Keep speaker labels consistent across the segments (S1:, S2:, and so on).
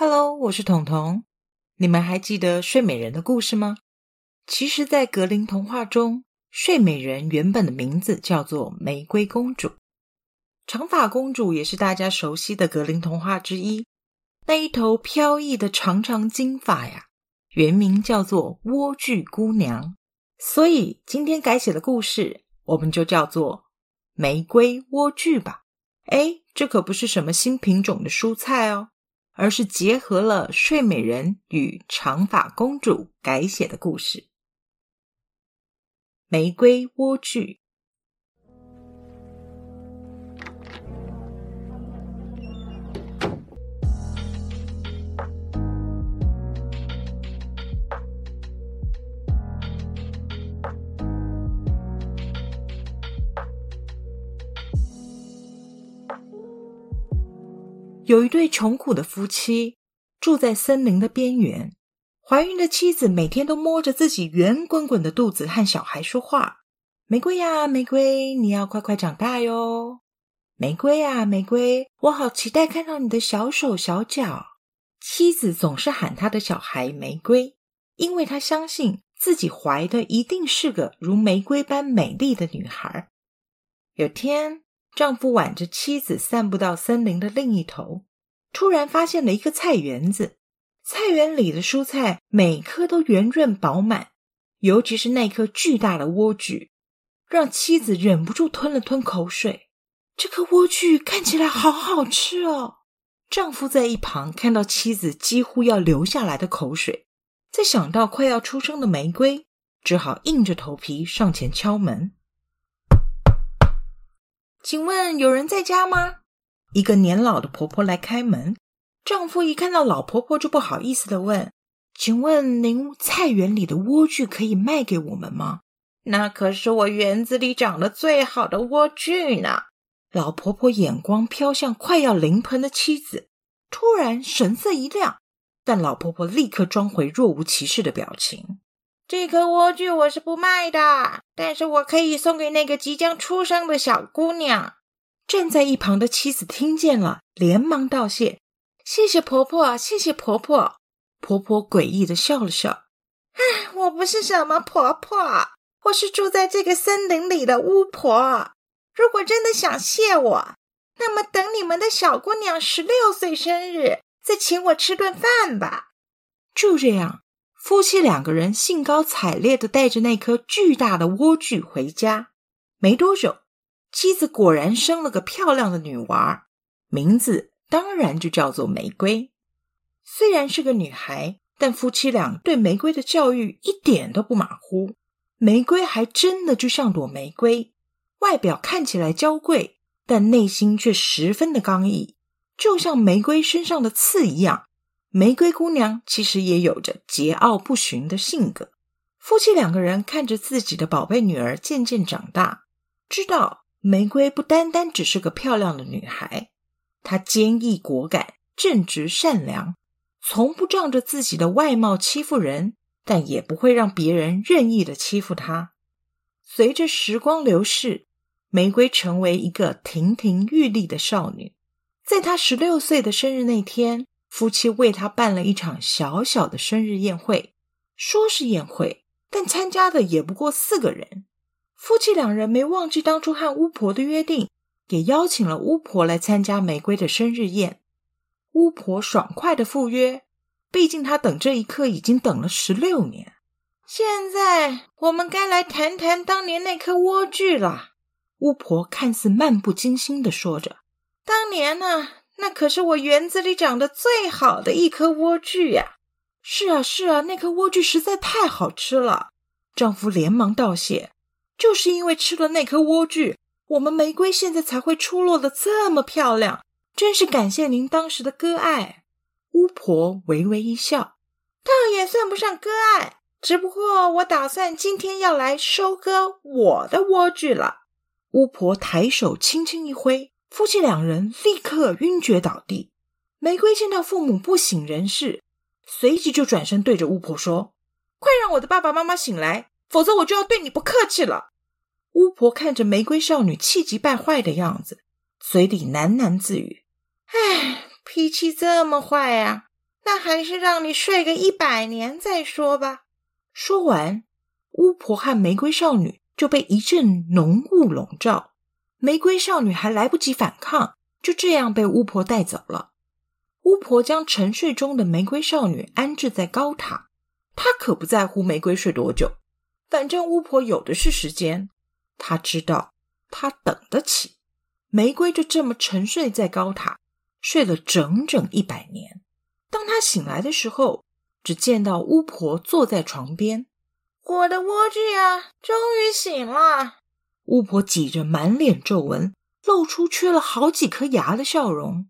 S1: Hello，我是彤彤。你们还记得睡美人的故事吗？其实，在格林童话中，睡美人原本的名字叫做玫瑰公主。长发公主也是大家熟悉的格林童话之一。那一头飘逸的长长金发呀，原名叫做莴苣姑娘。所以今天改写的故事，我们就叫做玫瑰莴苣吧。哎，这可不是什么新品种的蔬菜哦。而是结合了睡美人与长发公主改写的故事。玫瑰莴苣。有一对穷苦的夫妻住在森林的边缘。怀孕的妻子每天都摸着自己圆滚滚的肚子和小孩说话：“玫瑰呀，玫瑰，你要快快长大哟！玫瑰呀，玫瑰，我好期待看到你的小手小脚。”妻子总是喊他的小孩玫瑰，因为他相信自己怀的一定是个如玫瑰般美丽的女孩。有天。丈夫挽着妻子散步到森林的另一头，突然发现了一个菜园子。菜园里的蔬菜每颗都圆润饱满，尤其是那颗巨大的莴苣，让妻子忍不住吞了吞口水。这颗莴苣看起来好好吃哦！丈夫在一旁看到妻子几乎要流下来的口水，再想到快要出生的玫瑰，只好硬着头皮上前敲门。请问有人在家吗？一个年老的婆婆来开门。丈夫一看到老婆婆，就不好意思的问：“请问您菜园里的莴苣可以卖给我们吗？”那可是我园子里长得最好的莴苣呢。老婆婆眼光飘向快要临盆的妻子，突然神色一亮，但老婆婆立刻装回若无其事的表情。这颗莴苣我是不卖的，但是我可以送给那个即将出生的小姑娘。站在一旁的妻子听见了，连忙道谢：“谢谢婆婆，谢谢婆婆。”婆婆诡异的笑了笑：“唉，我不是什么婆婆，我是住在这个森林里的巫婆。如果真的想谢我，那么等你们的小姑娘十六岁生日，再请我吃顿饭吧。”就这样。夫妻两个人兴高采烈的带着那颗巨大的莴苣回家。没多久，妻子果然生了个漂亮的女娃，名字当然就叫做玫瑰。虽然是个女孩，但夫妻俩对玫瑰的教育一点都不马虎。玫瑰还真的就像朵玫瑰，外表看起来娇贵，但内心却十分的刚毅，就像玫瑰身上的刺一样。玫瑰姑娘其实也有着桀骜不驯的性格。夫妻两个人看着自己的宝贝女儿渐渐长大，知道玫瑰不单单只是个漂亮的女孩，她坚毅果敢、正直善良，从不仗着自己的外貌欺负人，但也不会让别人任意的欺负她。随着时光流逝，玫瑰成为一个亭亭玉立的少女。在她十六岁的生日那天。夫妻为他办了一场小小的生日宴会，说是宴会，但参加的也不过四个人。夫妻两人没忘记当初和巫婆的约定，也邀请了巫婆来参加玫瑰的生日宴。巫婆爽快的赴约，毕竟她等这一刻已经等了十六年。现在我们该来谈谈当年那颗莴苣了。巫婆看似漫不经心的说着：“当年呢？”那可是我园子里长得最好的一颗莴苣呀！是啊，是啊，那颗莴苣实在太好吃了。丈夫连忙道谢，就是因为吃了那颗莴苣，我们玫瑰现在才会出落的这么漂亮。真是感谢您当时的割爱。巫婆微微一笑，倒也算不上割爱，只不过我打算今天要来收割我的莴苣了。巫婆抬手轻轻一挥。夫妻两人立刻晕厥倒地。玫瑰见到父母不省人事，随即就转身对着巫婆说：“快让我的爸爸妈妈醒来，否则我就要对你不客气了。”巫婆看着玫瑰少女气急败坏的样子，嘴里喃喃自语：“唉，脾气这么坏啊！那还是让你睡个一百年再说吧。说完，巫婆和玫瑰少女就被一阵浓雾笼罩。玫瑰少女还来不及反抗，就这样被巫婆带走了。巫婆将沉睡中的玫瑰少女安置在高塔，她可不在乎玫瑰睡多久，反正巫婆有的是时间。她知道，她等得起。玫瑰就这么沉睡在高塔，睡了整整一百年。当她醒来的时候，只见到巫婆坐在床边。我的莴苣啊，终于醒了！巫婆挤着满脸皱纹，露出缺了好几颗牙的笑容。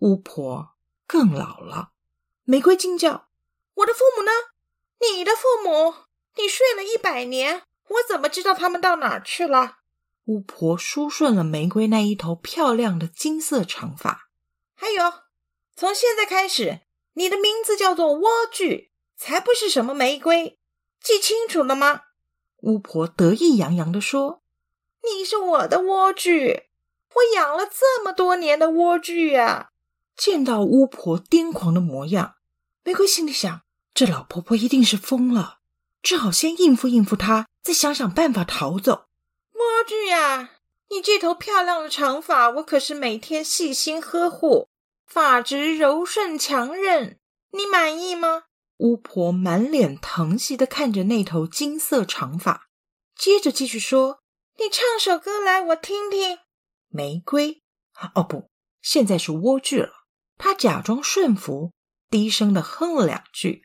S1: 巫婆。更老了，玫瑰惊叫：“我的父母呢？你的父母？你睡了一百年，我怎么知道他们到哪儿去了？”巫婆梳顺了玫瑰那一头漂亮的金色长发。还有，从现在开始，你的名字叫做莴苣，才不是什么玫瑰，记清楚了吗？巫婆得意洋洋地说：“你是我的莴苣，我养了这么多年的莴苣呀。”见到巫婆癫狂的模样，玫瑰心里想：这老婆婆一定是疯了，只好先应付应付她，再想想办法逃走。莴苣呀，你这头漂亮的长发，我可是每天细心呵护，发质柔顺强韧，你满意吗？巫婆满脸疼惜的看着那头金色长发，接着继续说：“你唱首歌来，我听听。”玫瑰，哦不，现在是莴苣了。他假装顺服，低声的哼了两句。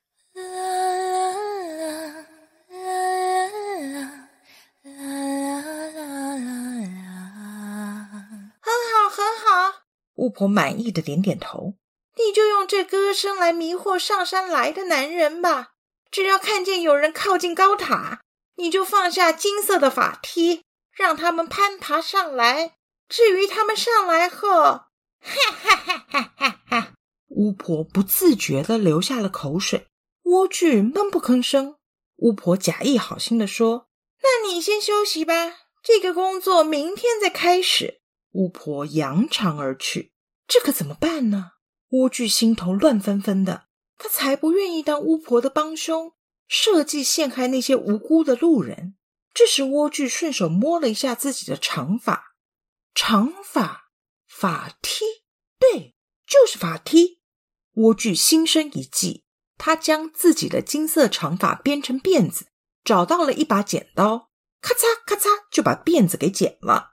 S1: 很好，很好。巫婆满意的点点头。你就用这歌声来迷惑上山来的男人吧。只要看见有人靠近高塔，你就放下金色的法梯，让他们攀爬上来。至于他们上来后，哈哈哈哈哈哈！巫婆不自觉的流下了口水。莴苣闷不吭声。巫婆假意好心的说：“那你先休息吧，这个工作明天再开始。”巫婆扬长而去。这可怎么办呢？莴苣心头乱纷纷的。他才不愿意当巫婆的帮凶，设计陷害那些无辜的路人。这时，莴苣顺手摸了一下自己的长发，长发。法梯，对，就是法梯。莴苣心生一计，他将自己的金色长发编成辫子，找到了一把剪刀，咔嚓咔嚓就把辫子给剪了。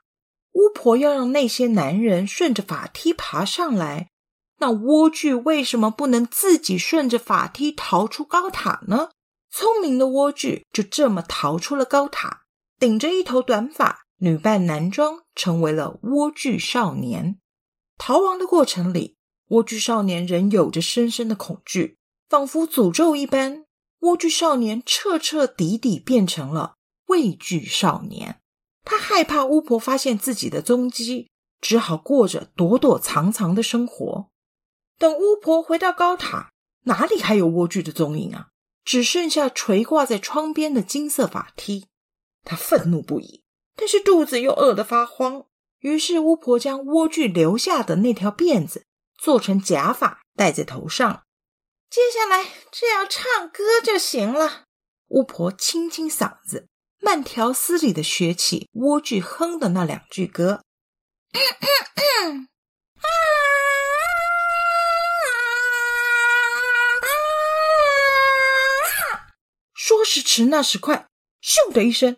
S1: 巫婆要让那些男人顺着法梯爬上来，那莴苣为什么不能自己顺着法梯逃出高塔呢？聪明的莴苣就这么逃出了高塔，顶着一头短发。女扮男装，成为了莴苣少年。逃亡的过程里，莴苣少年仍有着深深的恐惧，仿佛诅咒一般。莴苣少年彻彻底底变成了畏惧少年。他害怕巫婆发现自己的踪迹，只好过着躲躲藏藏的生活。等巫婆回到高塔，哪里还有莴苣的踪影啊？只剩下垂挂在窗边的金色法梯。他愤怒不已。但是肚子又饿得发慌，于是巫婆将莴苣留下的那条辫子做成假发戴在头上。接下来只要唱歌就行了。巫婆清清嗓子，慢条斯理的学起莴苣哼的那两句歌。说时迟，那时快，咻的一声。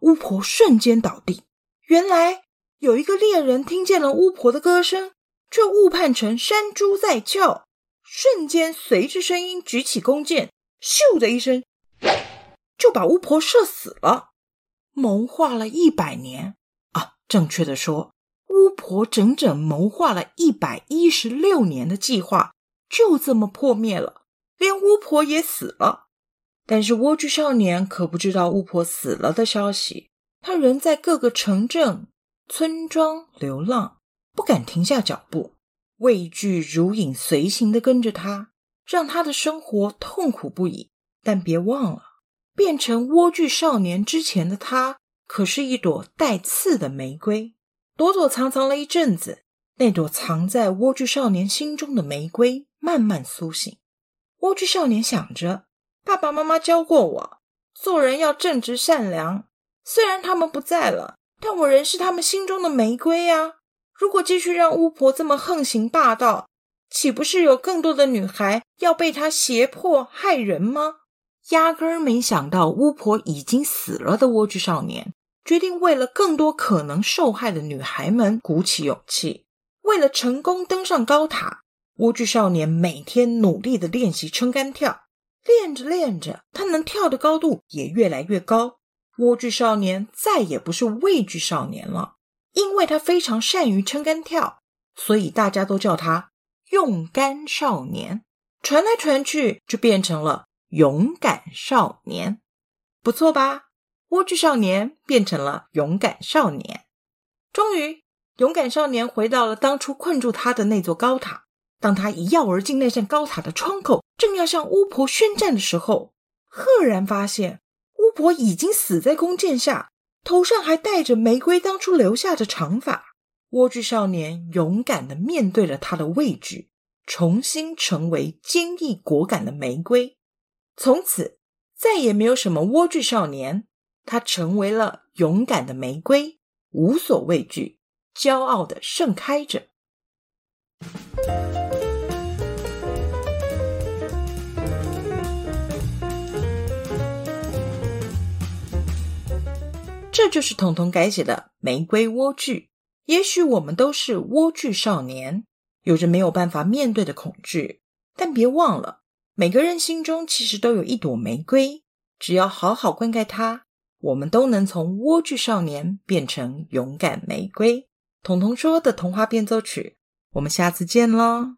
S1: 巫婆瞬间倒地。原来有一个猎人听见了巫婆的歌声，却误判成山猪在叫，瞬间随着声音举起弓箭，咻的一声，就把巫婆射死了。谋划了一百年啊，正确的说，巫婆整整谋划了一百一十六年的计划，就这么破灭了，连巫婆也死了。但是莴苣少年可不知道巫婆死了的消息，他仍在各个城镇、村庄流浪，不敢停下脚步，畏惧如影随形的跟着他，让他的生活痛苦不已。但别忘了，变成莴苣少年之前的他，可是一朵带刺的玫瑰。躲躲藏藏了一阵子，那朵藏在莴苣少年心中的玫瑰慢慢苏醒。莴苣少年想着：爸爸妈妈教过我，做人要正直善良。虽然他们不在了，但我仍是他们心中的玫瑰呀。如果继续让巫婆这么横行霸道，岂不是有更多的女孩要被他胁迫害人吗？压根儿没想到巫婆已经死了的莴苣少年，决定为了更多可能受害的女孩们鼓起勇气。为了成功登上高塔，莴苣少年每天努力的练习撑杆跳，练着练着，他能跳的高度也越来越高。莴苣少年再也不是畏惧少年了，因为他非常善于撑杆跳，所以大家都叫他用杆少年。传来传去，就变成了勇敢少年。不错吧？莴苣少年变成了勇敢少年，终于。勇敢少年回到了当初困住他的那座高塔。当他一跃而进那扇高塔的窗口，正要向巫婆宣战的时候，赫然发现巫婆已经死在弓箭下，头上还戴着玫瑰当初留下的长发。莴苣少年勇敢的面对了他的畏惧，重新成为坚毅果敢的玫瑰。从此再也没有什么莴苣少年，他成为了勇敢的玫瑰，无所畏惧。骄傲的盛开着，这就是彤彤改写的《玫瑰莴苣》。也许我们都是莴苣少年，有着没有办法面对的恐惧，但别忘了，每个人心中其实都有一朵玫瑰，只要好好灌溉它，我们都能从莴苣少年变成勇敢玫瑰。彤彤说的童话变奏曲，我们下次见喽！